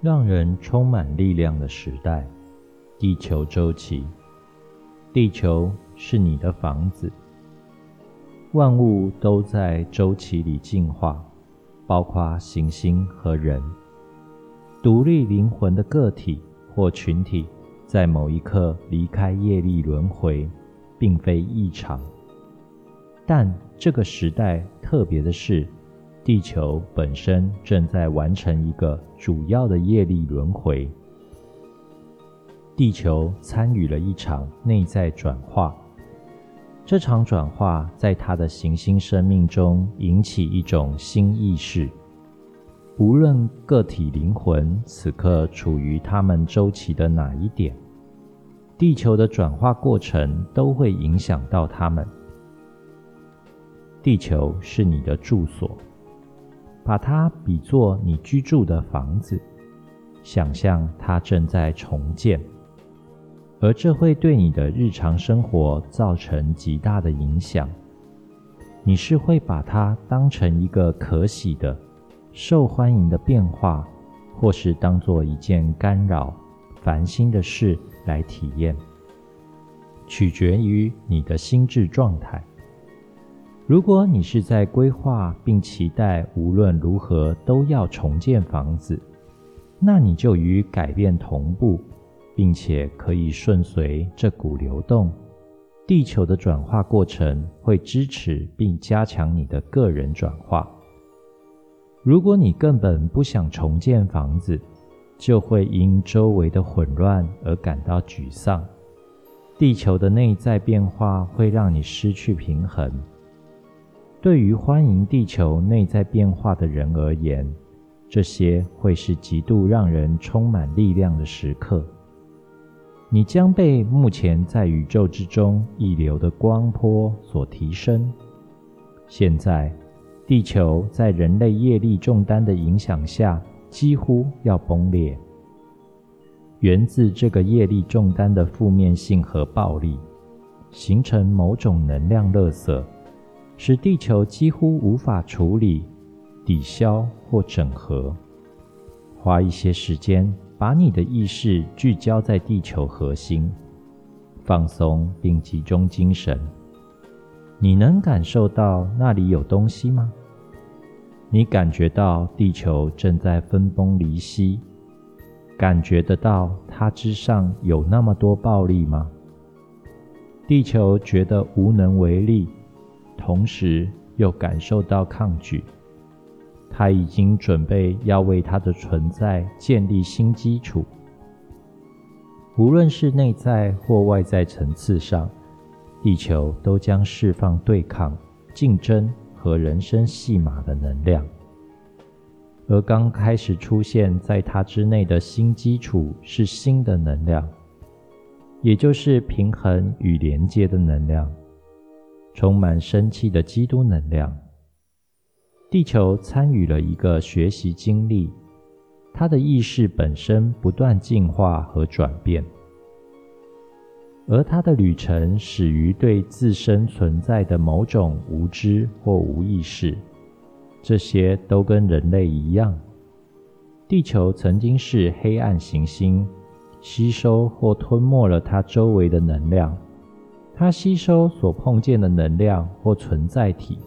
让人充满力量的时代——地球周期。地球是你的房子，万物都在周期里进化，包括行星和人。独立灵魂的个体或群体，在某一刻离开业力轮回，并非异常。但这个时代特别的是。地球本身正在完成一个主要的业力轮回。地球参与了一场内在转化，这场转化在它的行星生命中引起一种新意识。无论个体灵魂此刻处于他们周期的哪一点，地球的转化过程都会影响到他们。地球是你的住所。把它比作你居住的房子，想象它正在重建，而这会对你的日常生活造成极大的影响。你是会把它当成一个可喜的、受欢迎的变化，或是当做一件干扰、烦心的事来体验，取决于你的心智状态。如果你是在规划并期待无论如何都要重建房子，那你就与改变同步，并且可以顺随这股流动。地球的转化过程会支持并加强你的个人转化。如果你根本不想重建房子，就会因周围的混乱而感到沮丧。地球的内在变化会让你失去平衡。对于欢迎地球内在变化的人而言，这些会是极度让人充满力量的时刻。你将被目前在宇宙之中溢流的光波所提升。现在，地球在人类业力重担的影响下，几乎要崩裂。源自这个业力重担的负面性和暴力，形成某种能量垃圾。使地球几乎无法处理、抵消或整合。花一些时间，把你的意识聚焦在地球核心，放松并集中精神。你能感受到那里有东西吗？你感觉到地球正在分崩离析？感觉得到它之上有那么多暴力吗？地球觉得无能为力。同时又感受到抗拒，他已经准备要为他的存在建立新基础。无论是内在或外在层次上，地球都将释放对抗、竞争和人生戏码的能量。而刚开始出现在它之内的新基础是新的能量，也就是平衡与连接的能量。充满生气的基督能量，地球参与了一个学习经历，它的意识本身不断进化和转变，而它的旅程始于对自身存在的某种无知或无意识，这些都跟人类一样。地球曾经是黑暗行星，吸收或吞没了它周围的能量。它吸收所碰见的能量或存在体，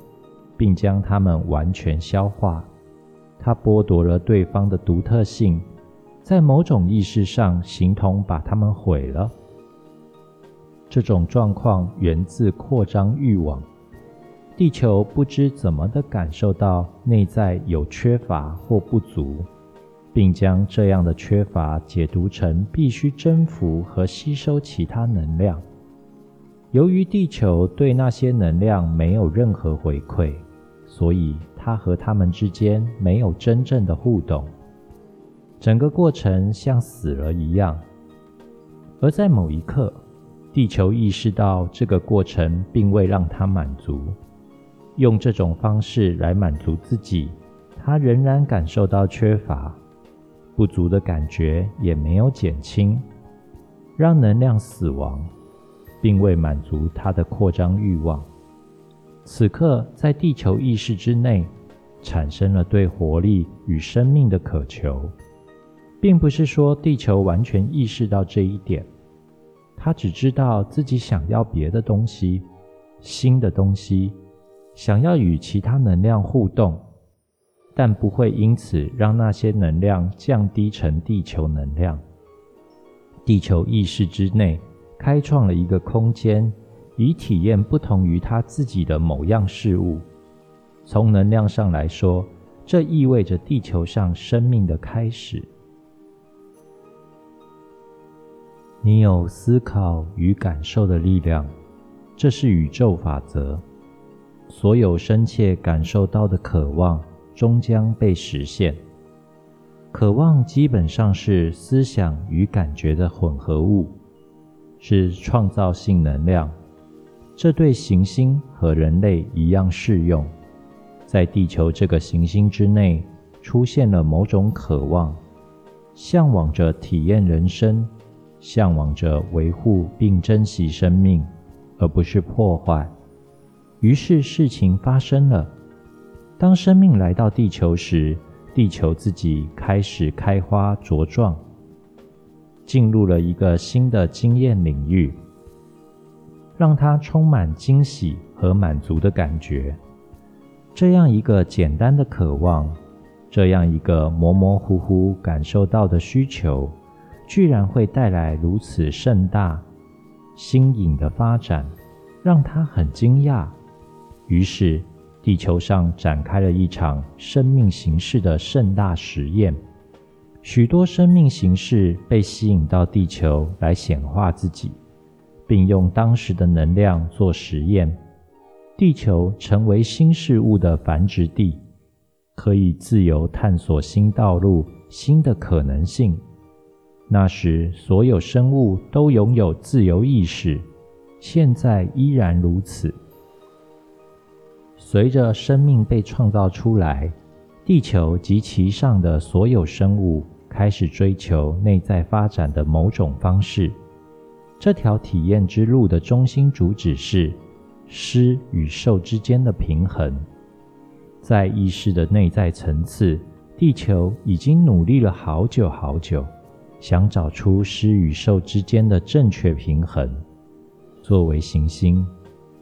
并将它们完全消化。它剥夺了对方的独特性，在某种意识上，形同把它们毁了。这种状况源自扩张欲望。地球不知怎么的感受到内在有缺乏或不足，并将这样的缺乏解读成必须征服和吸收其他能量。由于地球对那些能量没有任何回馈，所以它和它们之间没有真正的互动。整个过程像死了一样。而在某一刻，地球意识到这个过程并未让它满足，用这种方式来满足自己，它仍然感受到缺乏、不足的感觉，也没有减轻，让能量死亡。并未满足他的扩张欲望。此刻，在地球意识之内，产生了对活力与生命的渴求。并不是说地球完全意识到这一点，他只知道自己想要别的东西，新的东西，想要与其他能量互动，但不会因此让那些能量降低成地球能量。地球意识之内开创了一个空间，以体验不同于他自己的某样事物。从能量上来说，这意味着地球上生命的开始。你有思考与感受的力量，这是宇宙法则。所有深切感受到的渴望，终将被实现。渴望基本上是思想与感觉的混合物，是创造性能量。这对行星和人类一样适用。在地球这个行星之内，出现了某种渴望，向往着体验人生，向往着维护并珍惜生命，而不是破坏。于是事情发生了。当生命来到地球时，地球自己开始开花茁壮，进入了一个新的经验领域，让他充满惊喜和满足的感觉。这样一个简单的渴望，这样一个模模糊糊感受到的需求，居然会带来如此盛大、新颖的发展，让他很惊讶。于是。地球上展开了一场生命形式的盛大实验，许多生命形式被吸引到地球来显化自己，并用当时的能量做实验。地球成为新事物的繁殖地，可以自由探索新道路、新的可能性。那时，所有生物都拥有自由意识，现在依然如此。随着生命被创造出来，地球及其上的所有生物开始追求内在发展的某种方式。这条体验之路的中心主旨是施与受之间的平衡。在意识的内在层次，地球已经努力了好久好久，想找出施与受之间的正确平衡。作为行星。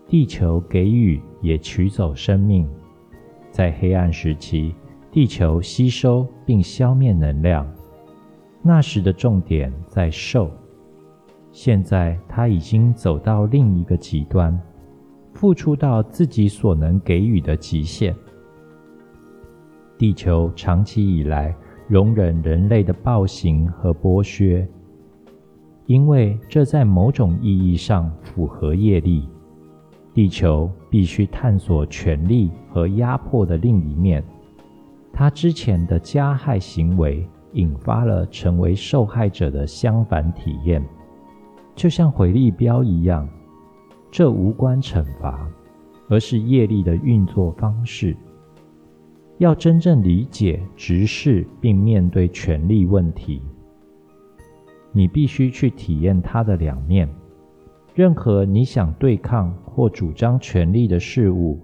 地球给予也取走生命，在黑暗时期，地球吸收并消灭能量。那时的重点在受，现在它已经走到另一个极端，付出到自己所能给予的极限。地球长期以来容忍人类的暴行和剥削，因为这在某种意义上符合业力。地球必须探索权力和压迫的另一面。他之前的加害行为引发了成为受害者的相反体验，就像回力镖一样。这无关惩罚，而是业力的运作方式。要真正理解、直视并面对权力问题，你必须去体验它的两面。任何你想对抗或主张权力的事物，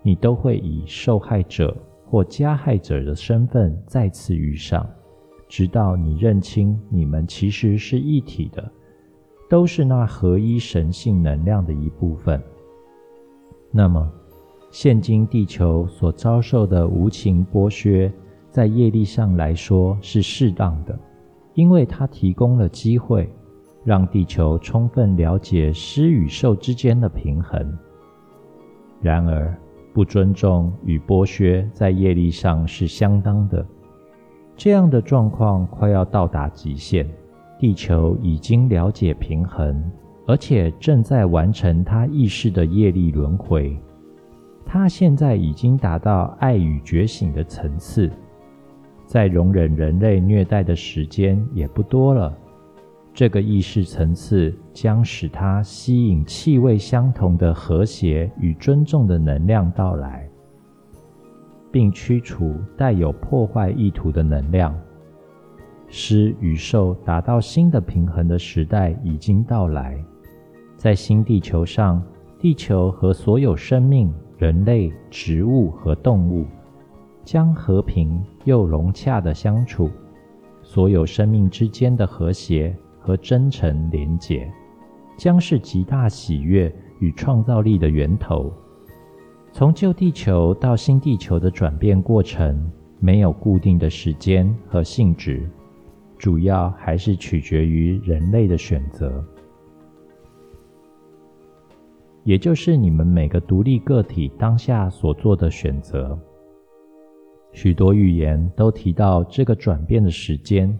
你都会以受害者或加害者的身份再次遇上，直到你认清你们其实是一体的，都是那合一神性能量的一部分。那么，现今地球所遭受的无情剥削，在业力上来说是适当的，因为它提供了机会。让地球充分了解施与受之间的平衡。然而，不尊重与剥削在业力上是相当的。这样的状况快要到达极限。地球已经了解平衡，而且正在完成它意识的业力轮回。它现在已经达到爱与觉醒的层次，在容忍人类虐待的时间也不多了。这个意识层次将使它吸引气味相同的和谐与尊重的能量到来，并驱除带有破坏意图的能量。施与受达到新的平衡的时代已经到来。在新地球上，地球和所有生命、人类、植物和动物将和平又融洽的相处。所有生命之间的和谐和真诚连结，将是极大喜悦与创造力的源头。从旧地球到新地球的转变过程，没有固定的时间和性质，主要还是取决于人类的选择，也就是你们每个独立个体当下所做的选择。许多预言都提到这个转变的时间，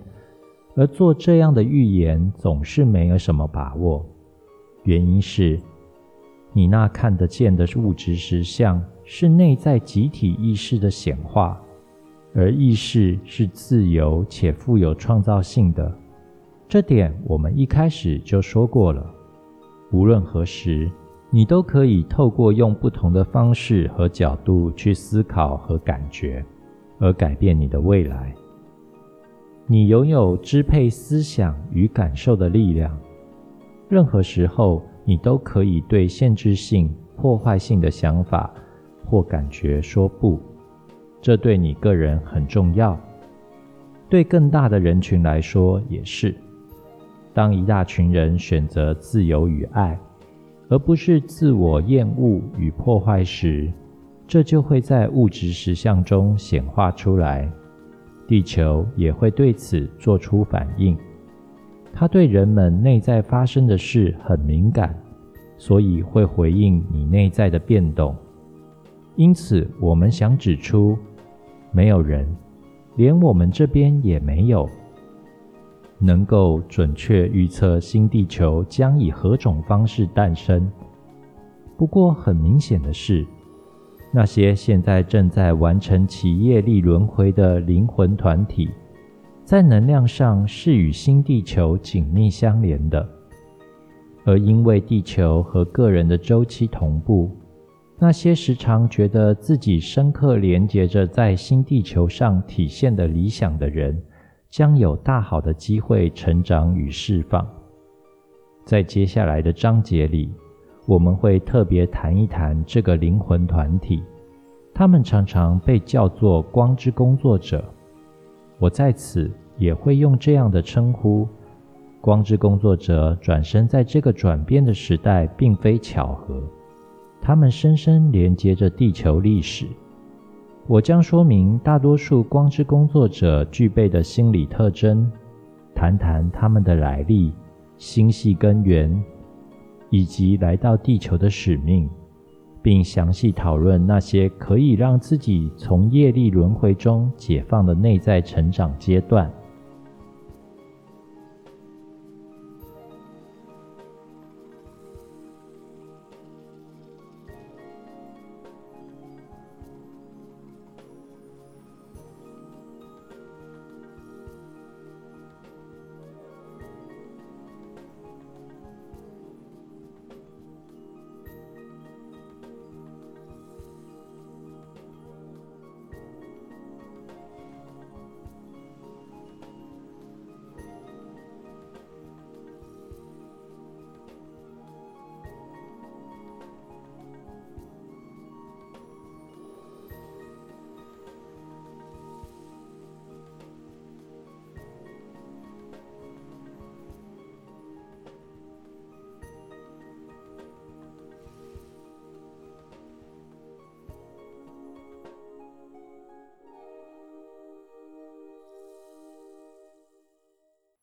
而做这样的预言总是没有什么把握，原因是。你那看得见的物质实相是内在集体意识的显化，而意识是自由且富有创造性的。这点我们一开始就说过了。无论何时，你都可以透过用不同的方式和角度去思考和感觉，而改变你的未来。你拥有支配思想与感受的力量。任何时候。你都可以对限制性、破坏性的想法或感觉说不，这对你个人很重要，对更大的人群来说也是。当一大群人选择自由与爱，而不是自我厌恶与破坏时，这就会在物质实相中显化出来。地球也会对此做出反应。它对人们内在发生的事很敏感，所以会回应你内在的变动。因此，我们想指出，没有人，连我们这边也没有，能够准确预测新地球将以何种方式诞生。不过，很明显的是，那些现在正在完成其业力轮回的灵魂团体。在能量上是与新地球紧密相连的，而因为地球和个人的周期同步，那些时常觉得自己深刻连接着在新地球上体现的理想的人，将有大好的机会成长与释放。在接下来的章节里，我们会特别谈一谈这个灵魂团体，他们常常被叫做光之工作者。我在此也会用这样的称呼。光之工作者转身在这个转变的时代，并非巧合，他们深深连接着地球历史。我将说明大多数光之工作者具备的心理特征，谈谈他们的来历、星系根源，以及来到地球的使命。并详细讨论那些可以让自己从业力轮回中解放的内在成长阶段。